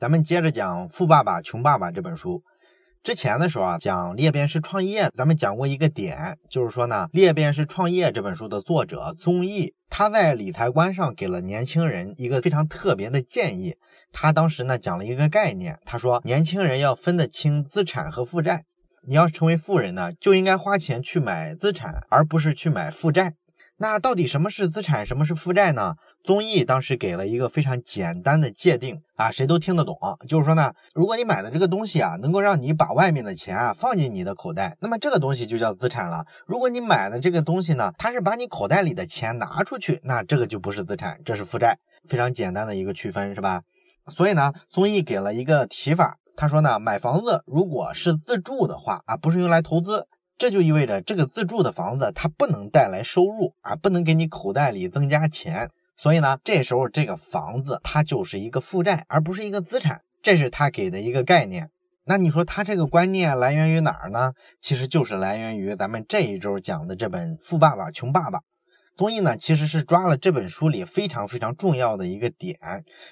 咱们接着讲《富爸爸穷爸爸》这本书。之前的时候啊，讲裂变式创业，咱们讲过一个点，就是说呢，《裂变式创业》这本书的作者宗毅，他在理财观上给了年轻人一个非常特别的建议。他当时呢讲了一个概念，他说年轻人要分得清资产和负债。你要成为富人呢，就应该花钱去买资产，而不是去买负债。那到底什么是资产，什么是负债呢？综艺当时给了一个非常简单的界定啊，谁都听得懂。就是说呢，如果你买的这个东西啊，能够让你把外面的钱啊放进你的口袋，那么这个东西就叫资产了。如果你买的这个东西呢，它是把你口袋里的钱拿出去，那这个就不是资产，这是负债。非常简单的一个区分，是吧？所以呢，综艺给了一个提法，他说呢，买房子如果是自住的话啊，不是用来投资。这就意味着这个自住的房子它不能带来收入啊，不能给你口袋里增加钱，所以呢，这时候这个房子它就是一个负债，而不是一个资产，这是他给的一个概念。那你说他这个观念来源于哪儿呢？其实就是来源于咱们这一周讲的这本《富爸爸穷爸爸》综艺呢，其实是抓了这本书里非常非常重要的一个点。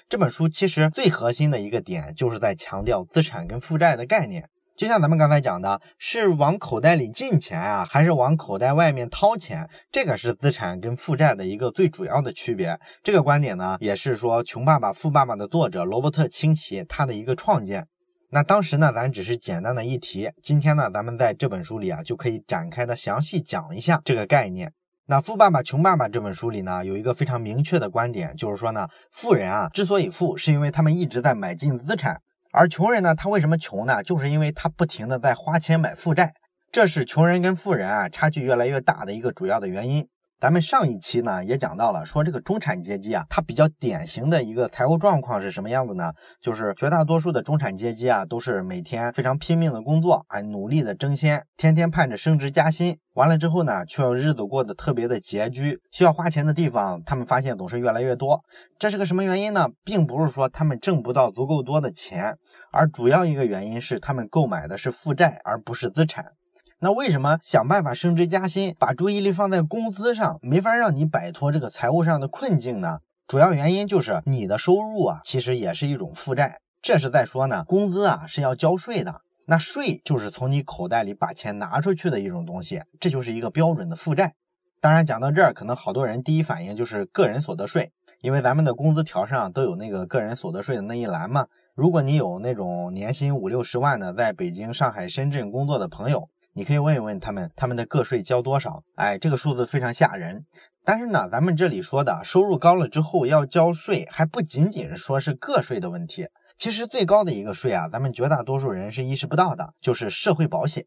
这本书其实最核心的一个点就是在强调资产跟负债的概念。就像咱们刚才讲的，是往口袋里进钱啊，还是往口袋外面掏钱？这个是资产跟负债的一个最主要的区别。这个观点呢，也是说《穷爸爸富爸爸》的作者罗伯特清崎他的一个创建。那当时呢，咱只是简单的一提，今天呢，咱们在这本书里啊，就可以展开的详细讲一下这个概念。那《富爸爸穷爸爸》这本书里呢，有一个非常明确的观点，就是说呢，富人啊之所以富，是因为他们一直在买进资产。而穷人呢，他为什么穷呢？就是因为他不停的在花钱买负债，这是穷人跟富人啊差距越来越大的一个主要的原因。咱们上一期呢也讲到了，说这个中产阶级啊，它比较典型的一个财务状况是什么样子呢？就是绝大多数的中产阶级啊，都是每天非常拼命的工作，哎，努力的争先，天天盼着升职加薪。完了之后呢，却要日子过得特别的拮据，需要花钱的地方，他们发现总是越来越多。这是个什么原因呢？并不是说他们挣不到足够多的钱，而主要一个原因是他们购买的是负债，而不是资产。那为什么想办法升职加薪，把注意力放在工资上，没法让你摆脱这个财务上的困境呢？主要原因就是你的收入啊，其实也是一种负债。这是在说呢，工资啊是要交税的，那税就是从你口袋里把钱拿出去的一种东西，这就是一个标准的负债。当然讲到这儿，可能好多人第一反应就是个人所得税，因为咱们的工资条上都有那个个人所得税的那一栏嘛。如果你有那种年薪五六十万的，在北京、上海、深圳工作的朋友。你可以问一问他们，他们的个税交多少？哎，这个数字非常吓人。但是呢，咱们这里说的收入高了之后要交税，还不仅仅说是个税的问题。其实最高的一个税啊，咱们绝大多数人是意识不到的，就是社会保险。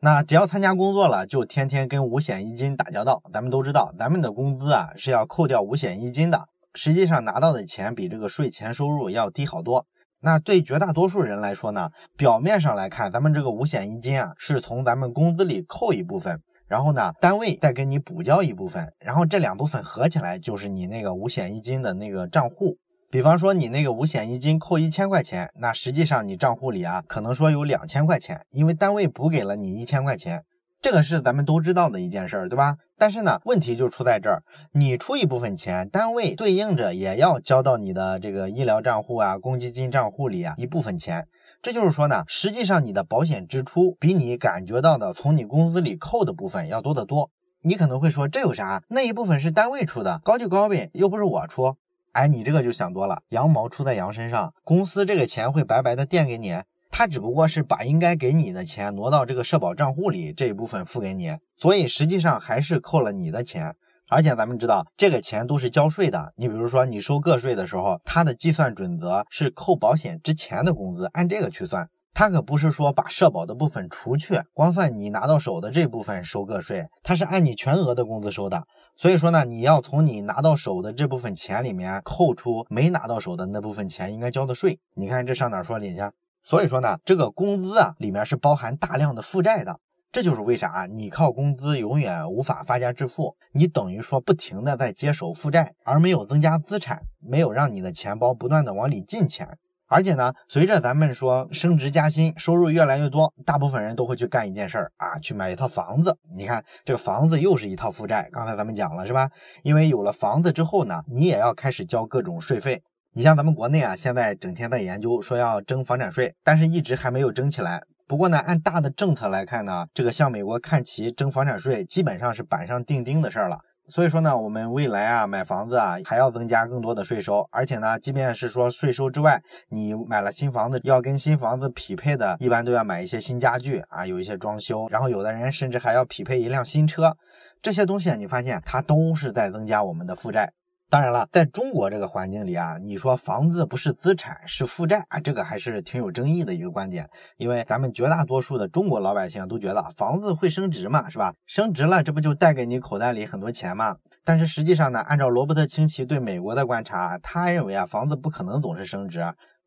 那只要参加工作了，就天天跟五险一金打交道。咱们都知道，咱们的工资啊是要扣掉五险一金的，实际上拿到的钱比这个税前收入要低好多。那对绝大多数人来说呢，表面上来看，咱们这个五险一金啊，是从咱们工资里扣一部分，然后呢，单位再给你补交一部分，然后这两部分合起来就是你那个五险一金的那个账户。比方说你那个五险一金扣一千块钱，那实际上你账户里啊，可能说有两千块钱，因为单位补给了你一千块钱。这个是咱们都知道的一件事儿，对吧？但是呢，问题就出在这儿，你出一部分钱，单位对应着也要交到你的这个医疗账户啊、公积金账户里啊一部分钱。这就是说呢，实际上你的保险支出比你感觉到的从你工资里扣的部分要多得多。你可能会说，这有啥？那一部分是单位出的，高就高呗，又不是我出。哎，你这个就想多了，羊毛出在羊身上，公司这个钱会白白的垫给你。他只不过是把应该给你的钱挪到这个社保账户里这一部分付给你，所以实际上还是扣了你的钱。而且咱们知道这个钱都是交税的。你比如说你收个税的时候，它的计算准则是扣保险之前的工资，按这个去算。它可不是说把社保的部分除去，光算你拿到手的这部分收个税，它是按你全额的工资收的。所以说呢，你要从你拿到手的这部分钱里面扣除没拿到手的那部分钱应该交的税。你看这上哪说理去？所以说呢，这个工资啊里面是包含大量的负债的，这就是为啥你靠工资永远无法发家致富，你等于说不停的在接手负债，而没有增加资产，没有让你的钱包不断的往里进钱。而且呢，随着咱们说升职加薪，收入越来越多，大部分人都会去干一件事儿啊，去买一套房子。你看这个房子又是一套负债，刚才咱们讲了是吧？因为有了房子之后呢，你也要开始交各种税费。你像咱们国内啊，现在整天在研究说要征房产税，但是一直还没有征起来。不过呢，按大的政策来看呢，这个向美国看齐征房产税，基本上是板上钉钉的事儿了。所以说呢，我们未来啊买房子啊还要增加更多的税收，而且呢，即便是说税收之外，你买了新房子要跟新房子匹配的，一般都要买一些新家具啊，有一些装修，然后有的人甚至还要匹配一辆新车，这些东西啊，你发现它都是在增加我们的负债。当然了，在中国这个环境里啊，你说房子不是资产是负债啊，这个还是挺有争议的一个观点。因为咱们绝大多数的中国老百姓都觉得房子会升值嘛，是吧？升值了，这不就带给你口袋里很多钱吗？但是实际上呢，按照罗伯特清崎对美国的观察，他认为啊，房子不可能总是升值。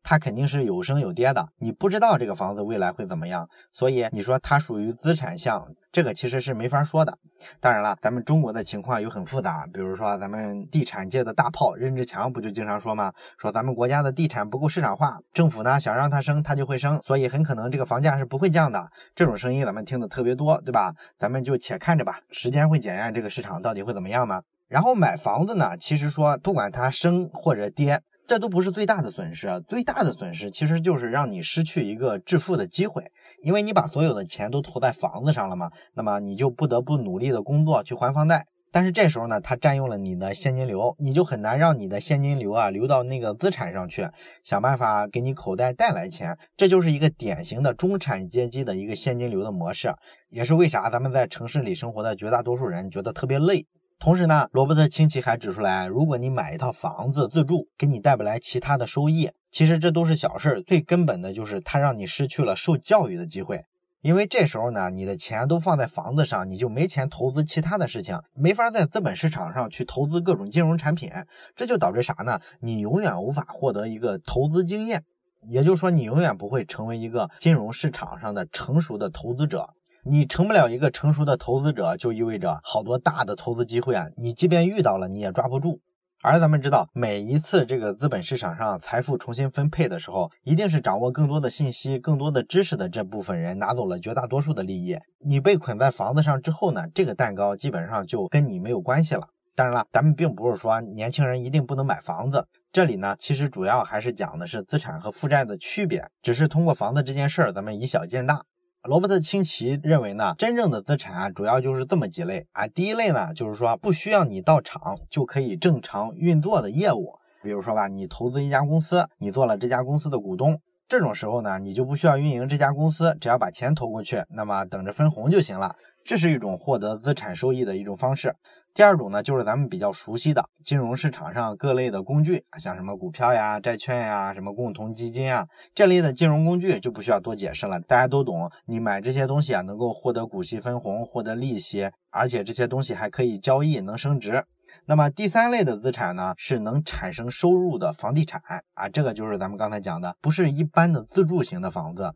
它肯定是有升有跌的，你不知道这个房子未来会怎么样，所以你说它属于资产项，这个其实是没法说的。当然了，咱们中国的情况又很复杂，比如说咱们地产界的大炮任志强不就经常说吗？说咱们国家的地产不够市场化，政府呢想让它升，它就会升，所以很可能这个房价是不会降的。这种声音咱们听的特别多，对吧？咱们就且看着吧，时间会检验这个市场到底会怎么样吗？然后买房子呢，其实说不管它升或者跌。这都不是最大的损失，最大的损失其实就是让你失去一个致富的机会，因为你把所有的钱都投在房子上了嘛，那么你就不得不努力的工作去还房贷。但是这时候呢，它占用了你的现金流，你就很难让你的现金流啊流到那个资产上去，想办法给你口袋带来钱。这就是一个典型的中产阶级的一个现金流的模式，也是为啥咱们在城市里生活的绝大多数人觉得特别累。同时呢，罗伯特清崎还指出来，如果你买一套房子自住，给你带不来其他的收益，其实这都是小事儿。最根本的就是它让你失去了受教育的机会，因为这时候呢，你的钱都放在房子上，你就没钱投资其他的事情，没法在资本市场上去投资各种金融产品，这就导致啥呢？你永远无法获得一个投资经验，也就是说，你永远不会成为一个金融市场上的成熟的投资者。你成不了一个成熟的投资者，就意味着好多大的投资机会啊，你即便遇到了，你也抓不住。而咱们知道，每一次这个资本市场上财富重新分配的时候，一定是掌握更多的信息、更多的知识的这部分人拿走了绝大多数的利益。你被捆在房子上之后呢，这个蛋糕基本上就跟你没有关系了。当然了，咱们并不是说年轻人一定不能买房子，这里呢，其实主要还是讲的是资产和负债的区别，只是通过房子这件事儿，咱们以小见大。罗伯特清崎认为呢，真正的资产啊，主要就是这么几类啊。第一类呢，就是说不需要你到场就可以正常运作的业务，比如说吧，你投资一家公司，你做了这家公司的股东，这种时候呢，你就不需要运营这家公司，只要把钱投过去，那么等着分红就行了。这是一种获得资产收益的一种方式。第二种呢，就是咱们比较熟悉的金融市场上各类的工具像什么股票呀、债券呀、什么共同基金啊这类的金融工具就不需要多解释了，大家都懂。你买这些东西啊，能够获得股息分红、获得利息，而且这些东西还可以交易，能升值。那么第三类的资产呢，是能产生收入的房地产啊，这个就是咱们刚才讲的，不是一般的自住型的房子。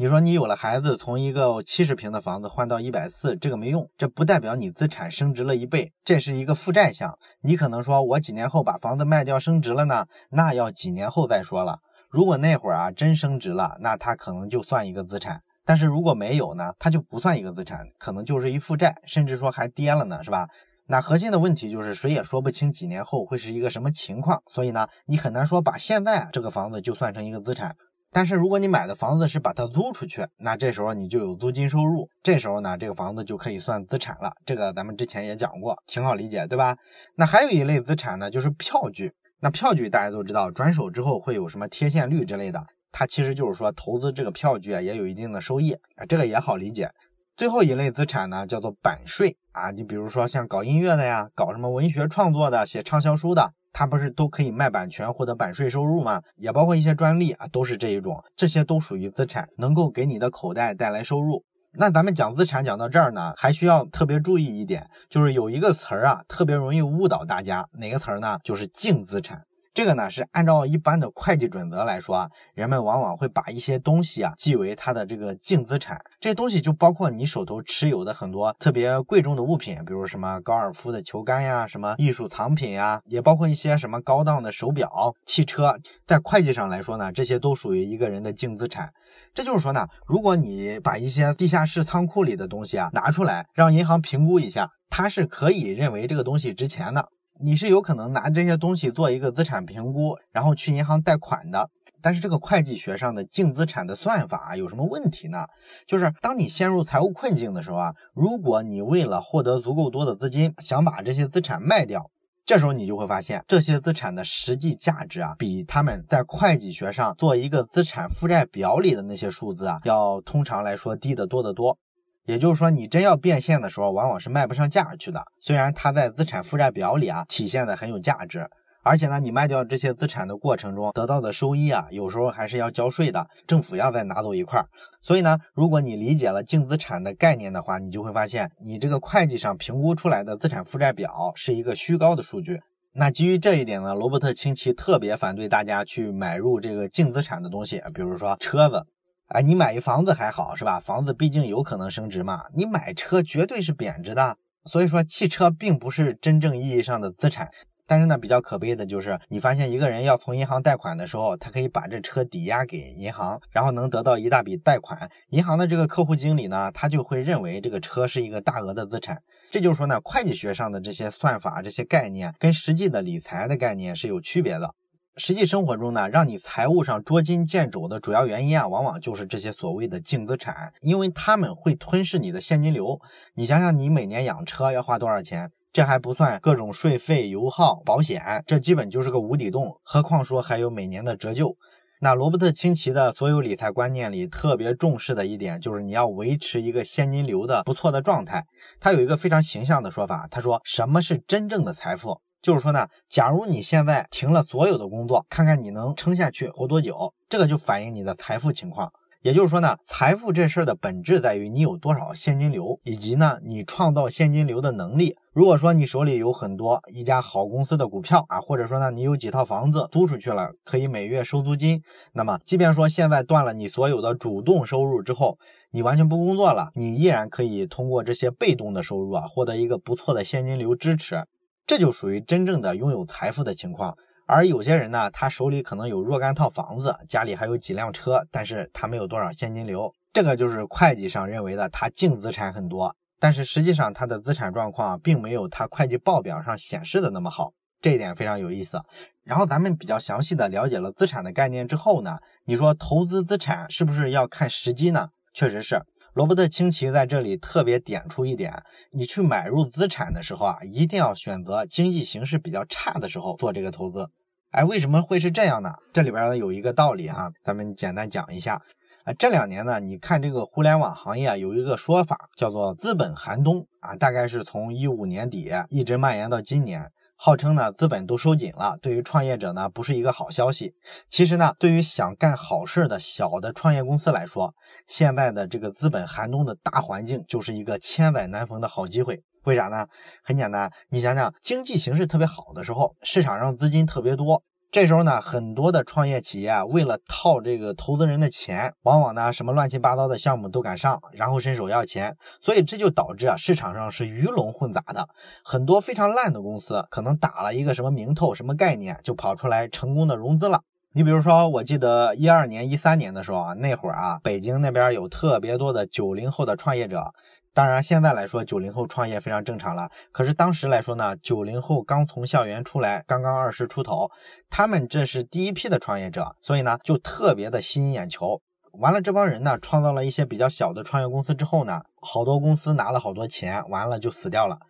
你说你有了孩子，从一个七十平的房子换到一百四，这个没用，这不代表你资产升值了一倍，这是一个负债项。你可能说我几年后把房子卖掉升值了呢，那要几年后再说了。如果那会儿啊真升值了，那它可能就算一个资产；但是如果没有呢，它就不算一个资产，可能就是一负债，甚至说还跌了呢，是吧？那核心的问题就是谁也说不清几年后会是一个什么情况，所以呢，你很难说把现在这个房子就算成一个资产。但是如果你买的房子是把它租出去，那这时候你就有租金收入，这时候呢，这个房子就可以算资产了。这个咱们之前也讲过，挺好理解，对吧？那还有一类资产呢，就是票据。那票据大家都知道，转手之后会有什么贴现率之类的，它其实就是说投资这个票据啊，也有一定的收益啊，这个也好理解。最后一类资产呢，叫做版税啊，你比如说像搞音乐的呀，搞什么文学创作的，写畅销书的。它不是都可以卖版权获得版税收入吗？也包括一些专利啊，都是这一种，这些都属于资产，能够给你的口袋带来收入。那咱们讲资产讲到这儿呢，还需要特别注意一点，就是有一个词儿啊，特别容易误导大家，哪个词儿呢？就是净资产。这个呢是按照一般的会计准则来说啊，人们往往会把一些东西啊记为它的这个净资产。这些东西就包括你手头持有的很多特别贵重的物品，比如什么高尔夫的球杆呀，什么艺术藏品呀，也包括一些什么高档的手表、汽车。在会计上来说呢，这些都属于一个人的净资产。这就是说呢，如果你把一些地下室仓库里的东西啊拿出来，让银行评估一下，它是可以认为这个东西值钱的。你是有可能拿这些东西做一个资产评估，然后去银行贷款的。但是这个会计学上的净资产的算法有什么问题呢？就是当你陷入财务困境的时候啊，如果你为了获得足够多的资金，想把这些资产卖掉，这时候你就会发现这些资产的实际价值啊，比他们在会计学上做一个资产负债表里的那些数字啊，要通常来说低得多得多。也就是说，你真要变现的时候，往往是卖不上价去的。虽然它在资产负债表里啊体现的很有价值。而且呢，你卖掉这些资产的过程中得到的收益啊，有时候还是要交税的，政府要再拿走一块。所以呢，如果你理解了净资产的概念的话，你就会发现，你这个会计上评估出来的资产负债表是一个虚高的数据。那基于这一点呢，罗伯特清崎特别反对大家去买入这个净资产的东西，比如说车子。哎，你买一房子还好是吧？房子毕竟有可能升值嘛。你买车绝对是贬值的。所以说，汽车并不是真正意义上的资产。但是呢，比较可悲的就是，你发现一个人要从银行贷款的时候，他可以把这车抵押给银行，然后能得到一大笔贷款。银行的这个客户经理呢，他就会认为这个车是一个大额的资产。这就是说呢，会计学上的这些算法、这些概念，跟实际的理财的概念是有区别的。实际生活中呢，让你财务上捉襟见肘的主要原因啊，往往就是这些所谓的净资产，因为他们会吞噬你的现金流。你想想，你每年养车要花多少钱？这还不算各种税费、油耗、保险，这基本就是个无底洞。何况说还有每年的折旧。那罗伯特清崎的所有理财观念里特别重视的一点，就是你要维持一个现金流的不错的状态。他有一个非常形象的说法，他说：“什么是真正的财富？就是说呢，假如你现在停了所有的工作，看看你能撑下去活多久，这个就反映你的财富情况。”也就是说呢，财富这事儿的本质在于你有多少现金流，以及呢你创造现金流的能力。如果说你手里有很多一家好公司的股票啊，或者说呢你有几套房子租出去了，可以每月收租金，那么即便说现在断了你所有的主动收入之后，你完全不工作了，你依然可以通过这些被动的收入啊，获得一个不错的现金流支持，这就属于真正的拥有财富的情况。而有些人呢，他手里可能有若干套房子，家里还有几辆车，但是他没有多少现金流，这个就是会计上认为的他净资产很多，但是实际上他的资产状况并没有他会计报表上显示的那么好，这一点非常有意思。然后咱们比较详细的了解了资产的概念之后呢，你说投资资产是不是要看时机呢？确实是。罗伯特清崎在这里特别点出一点：你去买入资产的时候啊，一定要选择经济形势比较差的时候做这个投资。哎，为什么会是这样呢？这里边呢有一个道理哈，咱们简单讲一下。啊，这两年呢，你看这个互联网行业有一个说法叫做“资本寒冬”啊，大概是从一五年底一直蔓延到今年。号称呢，资本都收紧了，对于创业者呢，不是一个好消息。其实呢，对于想干好事的小的创业公司来说，现在的这个资本寒冬的大环境，就是一个千载难逢的好机会。为啥呢？很简单，你想想，经济形势特别好的时候，市场上资金特别多。这时候呢，很多的创业企业啊，为了套这个投资人的钱，往往呢什么乱七八糟的项目都敢上，然后伸手要钱，所以这就导致啊市场上是鱼龙混杂的，很多非常烂的公司可能打了一个什么名头、什么概念，就跑出来成功的融资了。你比如说，我记得一二年、一三年的时候啊，那会儿啊，北京那边有特别多的九零后的创业者。当然，现在来说，九零后创业非常正常了。可是当时来说呢，九零后刚从校园出来，刚刚二十出头，他们这是第一批的创业者，所以呢，就特别的吸引眼球。完了，这帮人呢，创造了一些比较小的创业公司之后呢，好多公司拿了好多钱，完了就死掉了。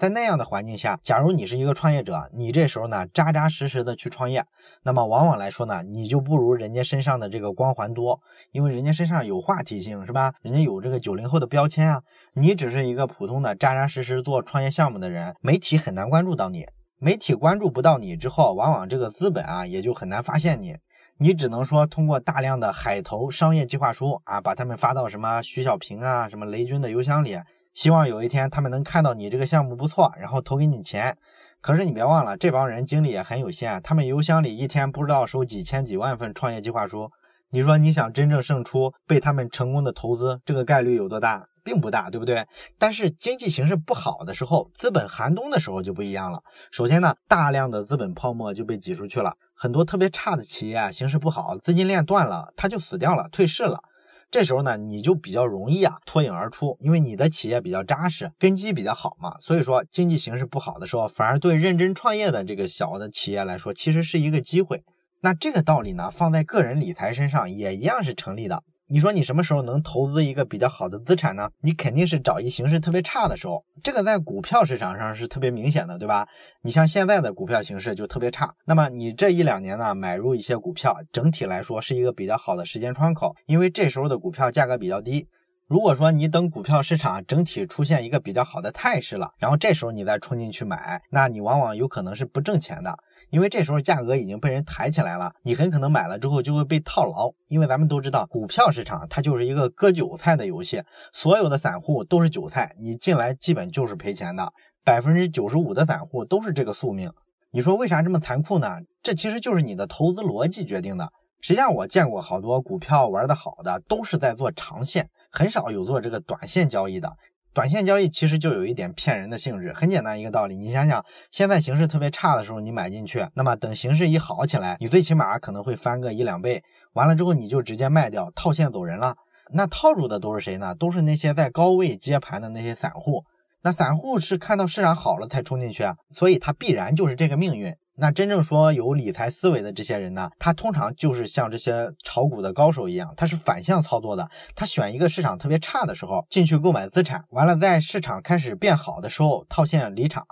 在那样的环境下，假如你是一个创业者，你这时候呢扎扎实实的去创业，那么往往来说呢，你就不如人家身上的这个光环多，因为人家身上有话题性，是吧？人家有这个九零后的标签啊。你只是一个普通的扎扎实实做创业项目的人，媒体很难关注到你。媒体关注不到你之后，往往这个资本啊也就很难发现你。你只能说通过大量的海投商业计划书啊，把他们发到什么徐小平啊、什么雷军的邮箱里。希望有一天他们能看到你这个项目不错，然后投给你钱。可是你别忘了，这帮人精力也很有限，他们邮箱里一天不知道收几千几万份创业计划书。你说你想真正胜出，被他们成功的投资，这个概率有多大？并不大，对不对？但是经济形势不好的时候，资本寒冬的时候就不一样了。首先呢，大量的资本泡沫就被挤出去了，很多特别差的企业啊，形势不好，资金链断了，它就死掉了，退市了。这时候呢，你就比较容易啊脱颖而出，因为你的企业比较扎实，根基比较好嘛。所以说经济形势不好的时候，反而对认真创业的这个小的企业来说，其实是一个机会。那这个道理呢，放在个人理财身上也一样是成立的。你说你什么时候能投资一个比较好的资产呢？你肯定是找一形势特别差的时候，这个在股票市场上是特别明显的，对吧？你像现在的股票形势就特别差，那么你这一两年呢，买入一些股票，整体来说是一个比较好的时间窗口，因为这时候的股票价格比较低。如果说你等股票市场整体出现一个比较好的态势了，然后这时候你再冲进去买，那你往往有可能是不挣钱的。因为这时候价格已经被人抬起来了，你很可能买了之后就会被套牢。因为咱们都知道，股票市场它就是一个割韭菜的游戏，所有的散户都是韭菜，你进来基本就是赔钱的。百分之九十五的散户都是这个宿命。你说为啥这么残酷呢？这其实就是你的投资逻辑决定的。实际上，我见过好多股票玩的好的，都是在做长线，很少有做这个短线交易的。短线交易其实就有一点骗人的性质，很简单一个道理，你想想，现在形势特别差的时候你买进去，那么等形势一好起来，你最起码可能会翻个一两倍，完了之后你就直接卖掉套现走人了。那套住的都是谁呢？都是那些在高位接盘的那些散户。那散户是看到市场好了才冲进去，所以他必然就是这个命运。那真正说有理财思维的这些人呢，他通常就是像这些炒股的高手一样，他是反向操作的。他选一个市场特别差的时候进去购买资产，完了在市场开始变好的时候套现离场。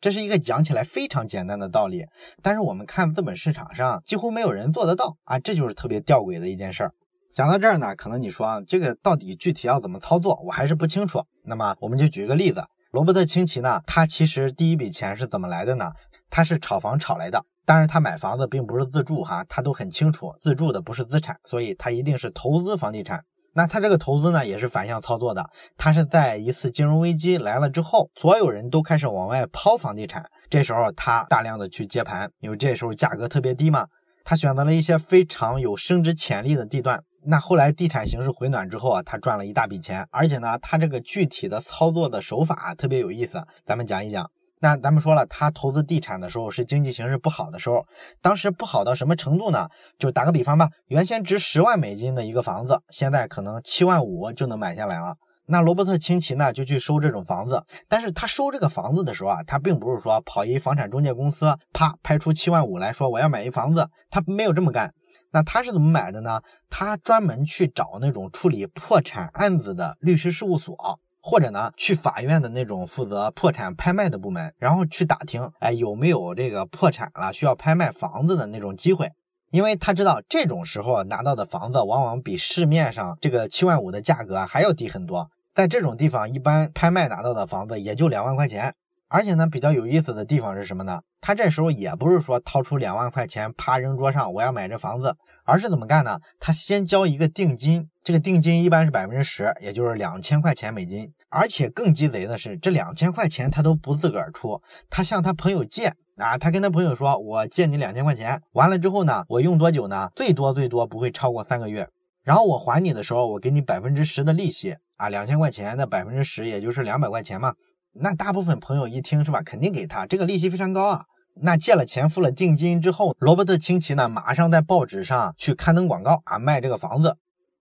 这是一个讲起来非常简单的道理，但是我们看资本市场上几乎没有人做得到啊，这就是特别吊诡的一件事儿。讲到这儿呢，可能你说啊，这个到底具体要怎么操作，我还是不清楚。那么我们就举个例子，罗伯特清崎呢，他其实第一笔钱是怎么来的呢？他是炒房炒来的，当然他买房子并不是自住哈，他都很清楚自住的不是资产，所以他一定是投资房地产。那他这个投资呢也是反向操作的，他是在一次金融危机来了之后，所有人都开始往外抛房地产，这时候他大量的去接盘，因为这时候价格特别低嘛，他选择了一些非常有升值潜力的地段。那后来地产形势回暖之后啊，他赚了一大笔钱，而且呢，他这个具体的操作的手法特别有意思，咱们讲一讲。那咱们说了，他投资地产的时候是经济形势不好的时候，当时不好到什么程度呢？就打个比方吧，原先值十万美金的一个房子，现在可能七万五就能买下来了。那罗伯特清崎呢，就去收这种房子，但是他收这个房子的时候啊，他并不是说跑一房产中介公司，啪拍出七万五来说我要买一房子，他没有这么干。那他是怎么买的呢？他专门去找那种处理破产案子的律师事务所。或者呢，去法院的那种负责破产拍卖的部门，然后去打听，哎，有没有这个破产了需要拍卖房子的那种机会？因为他知道这种时候拿到的房子往往比市面上这个七万五的价格还要低很多。在这种地方，一般拍卖拿到的房子也就两万块钱。而且呢，比较有意思的地方是什么呢？他这时候也不是说掏出两万块钱啪扔桌上，我要买这房子，而是怎么干呢？他先交一个定金，这个定金一般是百分之十，也就是两千块钱美金。而且更鸡贼的是，这两千块钱他都不自个儿出，他向他朋友借啊，他跟他朋友说：“我借你两千块钱，完了之后呢，我用多久呢？最多最多不会超过三个月。然后我还你的时候，我给你百分之十的利息啊，两千块钱的百分之十，也就是两百块钱嘛。”那大部分朋友一听是吧，肯定给他这个利息非常高啊。那借了钱付了定金之后，罗伯特清崎呢，马上在报纸上去刊登广告啊，卖这个房子。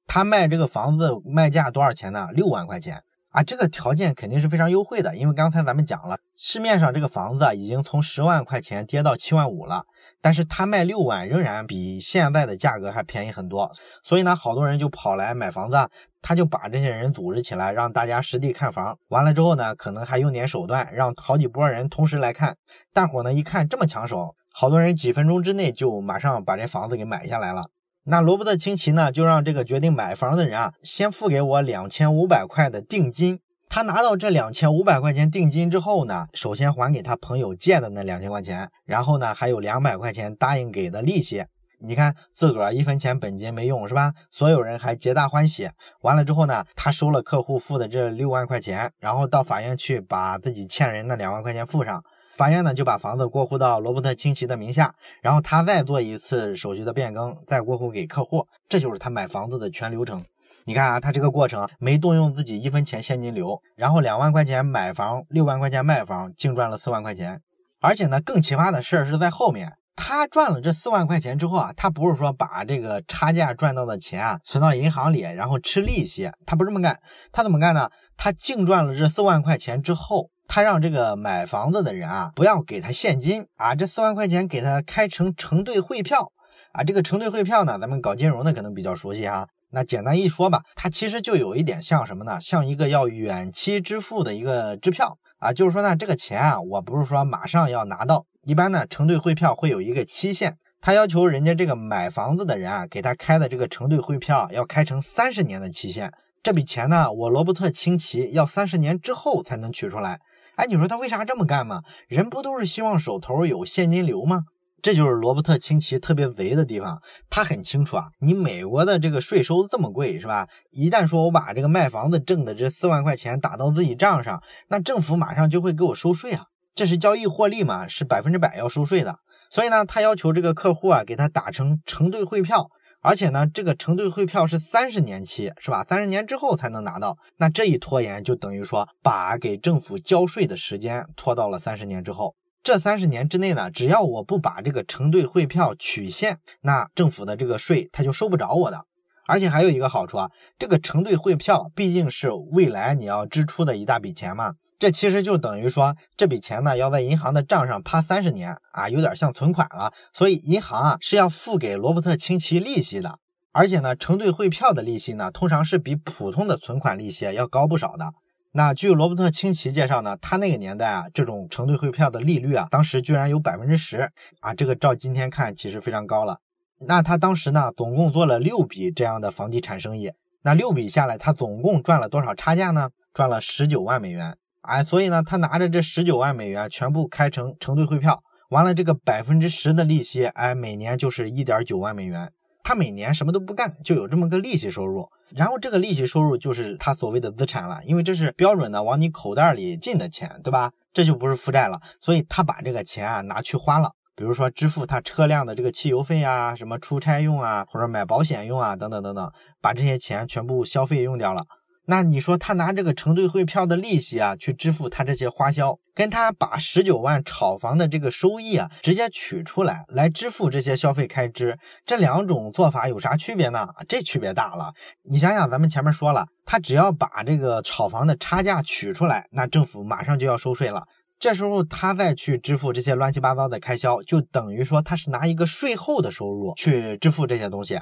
他卖这个房子卖价多少钱呢？六万块钱啊，这个条件肯定是非常优惠的，因为刚才咱们讲了，市面上这个房子已经从十万块钱跌到七万五了。但是他卖六万，仍然比现在的价格还便宜很多，所以呢，好多人就跑来买房子，他就把这些人组织起来，让大家实地看房，完了之后呢，可能还用点手段，让好几波人同时来看，大伙呢一看这么抢手，好多人几分钟之内就马上把这房子给买下来了。那罗伯特清崎呢，就让这个决定买房的人啊，先付给我两千五百块的定金。他拿到这两千五百块钱定金之后呢，首先还给他朋友借的那两千块钱，然后呢还有两百块钱答应给的利息。你看自个儿一分钱本金没用是吧？所有人还皆大欢喜。完了之后呢，他收了客户付的这六万块钱，然后到法院去把自己欠人的两万块钱付上。法院呢就把房子过户到罗伯特清崎的名下，然后他再做一次手续的变更，再过户给客户。这就是他买房子的全流程。你看啊，他这个过程没动用自己一分钱现金流，然后两万块钱买房，六万块钱卖房，净赚了四万块钱。而且呢，更奇葩的事儿是在后面，他赚了这四万块钱之后啊，他不是说把这个差价赚到的钱啊存到银行里，然后吃利息，他不这么干，他怎么干呢？他净赚了这四万块钱之后，他让这个买房子的人啊不要给他现金啊，这四万块钱给他开成承兑汇票啊。这个承兑汇票呢，咱们搞金融的可能比较熟悉哈。那简单一说吧，它其实就有一点像什么呢？像一个要远期支付的一个支票啊，就是说呢，这个钱啊，我不是说马上要拿到。一般呢，承兑汇票会有一个期限，他要求人家这个买房子的人啊，给他开的这个承兑汇票要开成三十年的期限。这笔钱呢，我罗伯特清崎要三十年之后才能取出来。哎，你说他为啥这么干嘛？人不都是希望手头有现金流吗？这就是罗伯特清崎特别贼的地方。他很清楚啊，你美国的这个税收这么贵，是吧？一旦说我把这个卖房子挣的这四万块钱打到自己账上，那政府马上就会给我收税啊。这是交易获利嘛，是百分之百要收税的。所以呢，他要求这个客户啊，给他打成承兑汇票，而且呢，这个承兑汇票是三十年期，是吧？三十年之后才能拿到。那这一拖延，就等于说把给政府交税的时间拖到了三十年之后。这三十年之内呢，只要我不把这个承兑汇票取现，那政府的这个税他就收不着我的。而且还有一个好处啊，这个承兑汇票毕竟是未来你要支出的一大笔钱嘛。这其实就等于说，这笔钱呢要在银行的账上趴三十年啊，有点像存款了。所以银行啊是要付给罗伯特清崎利息的，而且呢，承兑汇票的利息呢，通常是比普通的存款利息要高不少的。那据罗伯特清崎介绍呢，他那个年代啊，这种承兑汇票的利率啊，当时居然有百分之十啊，这个照今天看其实非常高了。那他当时呢，总共做了六笔这样的房地产生意，那六笔下来，他总共赚了多少差价呢？赚了十九万美元。哎，所以呢，他拿着这十九万美元全部开成承兑汇票，完了这个百分之十的利息，哎，每年就是一点九万美元。他每年什么都不干，就有这么个利息收入。然后这个利息收入就是他所谓的资产了，因为这是标准的往你口袋里进的钱，对吧？这就不是负债了。所以他把这个钱啊拿去花了，比如说支付他车辆的这个汽油费啊，什么出差用啊，或者买保险用啊，等等等等，把这些钱全部消费用掉了。那你说他拿这个承兑汇票的利息啊，去支付他这些花销，跟他把十九万炒房的这个收益啊，直接取出来来支付这些消费开支，这两种做法有啥区别呢？这区别大了。你想想，咱们前面说了，他只要把这个炒房的差价取出来，那政府马上就要收税了。这时候他再去支付这些乱七八糟的开销，就等于说他是拿一个税后的收入去支付这些东西。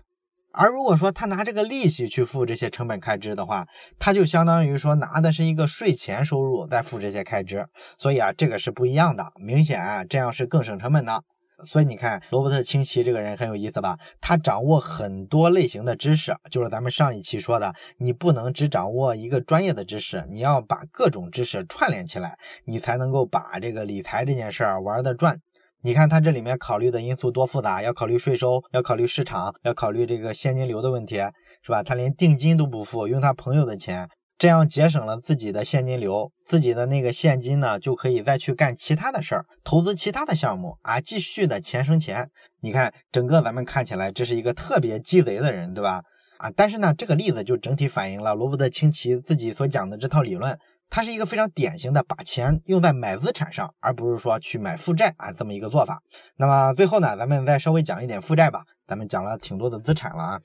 而如果说他拿这个利息去付这些成本开支的话，他就相当于说拿的是一个税前收入在付这些开支，所以啊，这个是不一样的，明显啊，这样是更省成本的。所以你看，罗伯特清崎这个人很有意思吧？他掌握很多类型的知识，就是咱们上一期说的，你不能只掌握一个专业的知识，你要把各种知识串联起来，你才能够把这个理财这件事儿玩的转。你看它这里面考虑的因素多复杂，要考虑税收，要考虑市场，要考虑这个现金流的问题，是吧？他连定金都不付，用他朋友的钱，这样节省了自己的现金流，自己的那个现金呢，就可以再去干其他的事儿，投资其他的项目啊，继续的钱生钱。你看，整个咱们看起来这是一个特别鸡贼的人，对吧？啊，但是呢，这个例子就整体反映了罗伯特清崎自己所讲的这套理论。它是一个非常典型的把钱用在买资产上，而不是说去买负债啊这么一个做法。那么最后呢，咱们再稍微讲一点负债吧。咱们讲了挺多的资产了啊。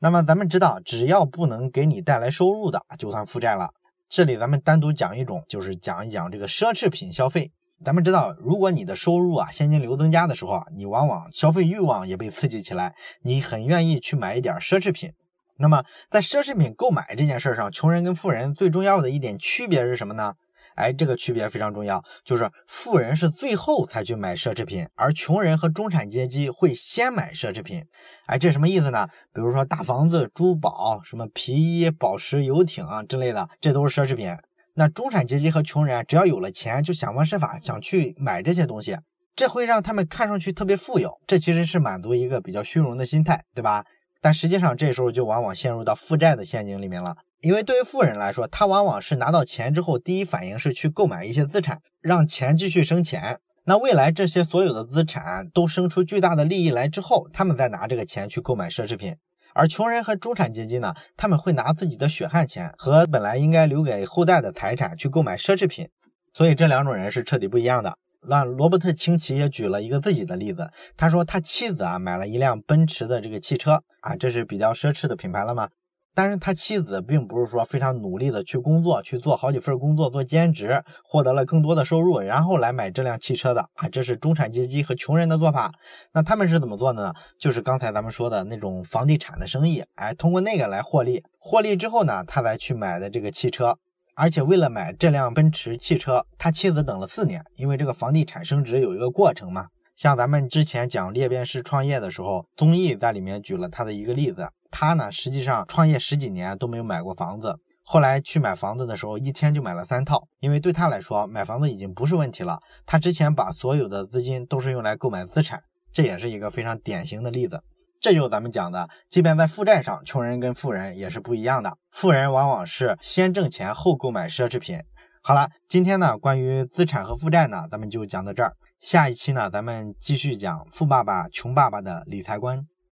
那么咱们知道，只要不能给你带来收入的，就算负债了。这里咱们单独讲一种，就是讲一讲这个奢侈品消费。咱们知道，如果你的收入啊现金流增加的时候啊，你往往消费欲望也被刺激起来，你很愿意去买一点奢侈品。那么，在奢侈品购买这件事上，穷人跟富人最重要的一点区别是什么呢？哎，这个区别非常重要，就是富人是最后才去买奢侈品，而穷人和中产阶级会先买奢侈品。哎，这什么意思呢？比如说大房子、珠宝、什么皮衣、宝石、游艇啊之类的，这都是奢侈品。那中产阶级和穷人只要有了钱，就想方设法想去买这些东西，这会让他们看上去特别富有。这其实是满足一个比较虚荣的心态，对吧？但实际上，这时候就往往陷入到负债的陷阱里面了。因为对于富人来说，他往往是拿到钱之后，第一反应是去购买一些资产，让钱继续生钱。那未来这些所有的资产都生出巨大的利益来之后，他们再拿这个钱去购买奢侈品。而穷人和中产阶级呢，他们会拿自己的血汗钱和本来应该留给后代的财产去购买奢侈品。所以这两种人是彻底不一样的。那罗伯特清崎也举了一个自己的例子，他说他妻子啊买了一辆奔驰的这个汽车啊，这是比较奢侈的品牌了吗？但是他妻子并不是说非常努力的去工作，去做好几份工作，做兼职，获得了更多的收入，然后来买这辆汽车的啊，这是中产阶级和穷人的做法。那他们是怎么做的呢？就是刚才咱们说的那种房地产的生意，哎，通过那个来获利，获利之后呢，他才去买的这个汽车。而且为了买这辆奔驰汽车，他妻子等了四年，因为这个房地产升值有一个过程嘛。像咱们之前讲裂变式创业的时候，综艺在里面举了他的一个例子。他呢，实际上创业十几年都没有买过房子，后来去买房子的时候，一天就买了三套。因为对他来说，买房子已经不是问题了。他之前把所有的资金都是用来购买资产，这也是一个非常典型的例子。这就是咱们讲的，即便在负债上，穷人跟富人也是不一样的。富人往往是先挣钱后购买奢侈品。好了，今天呢，关于资产和负债呢，咱们就讲到这儿。下一期呢，咱们继续讲富爸爸穷爸爸的理财观。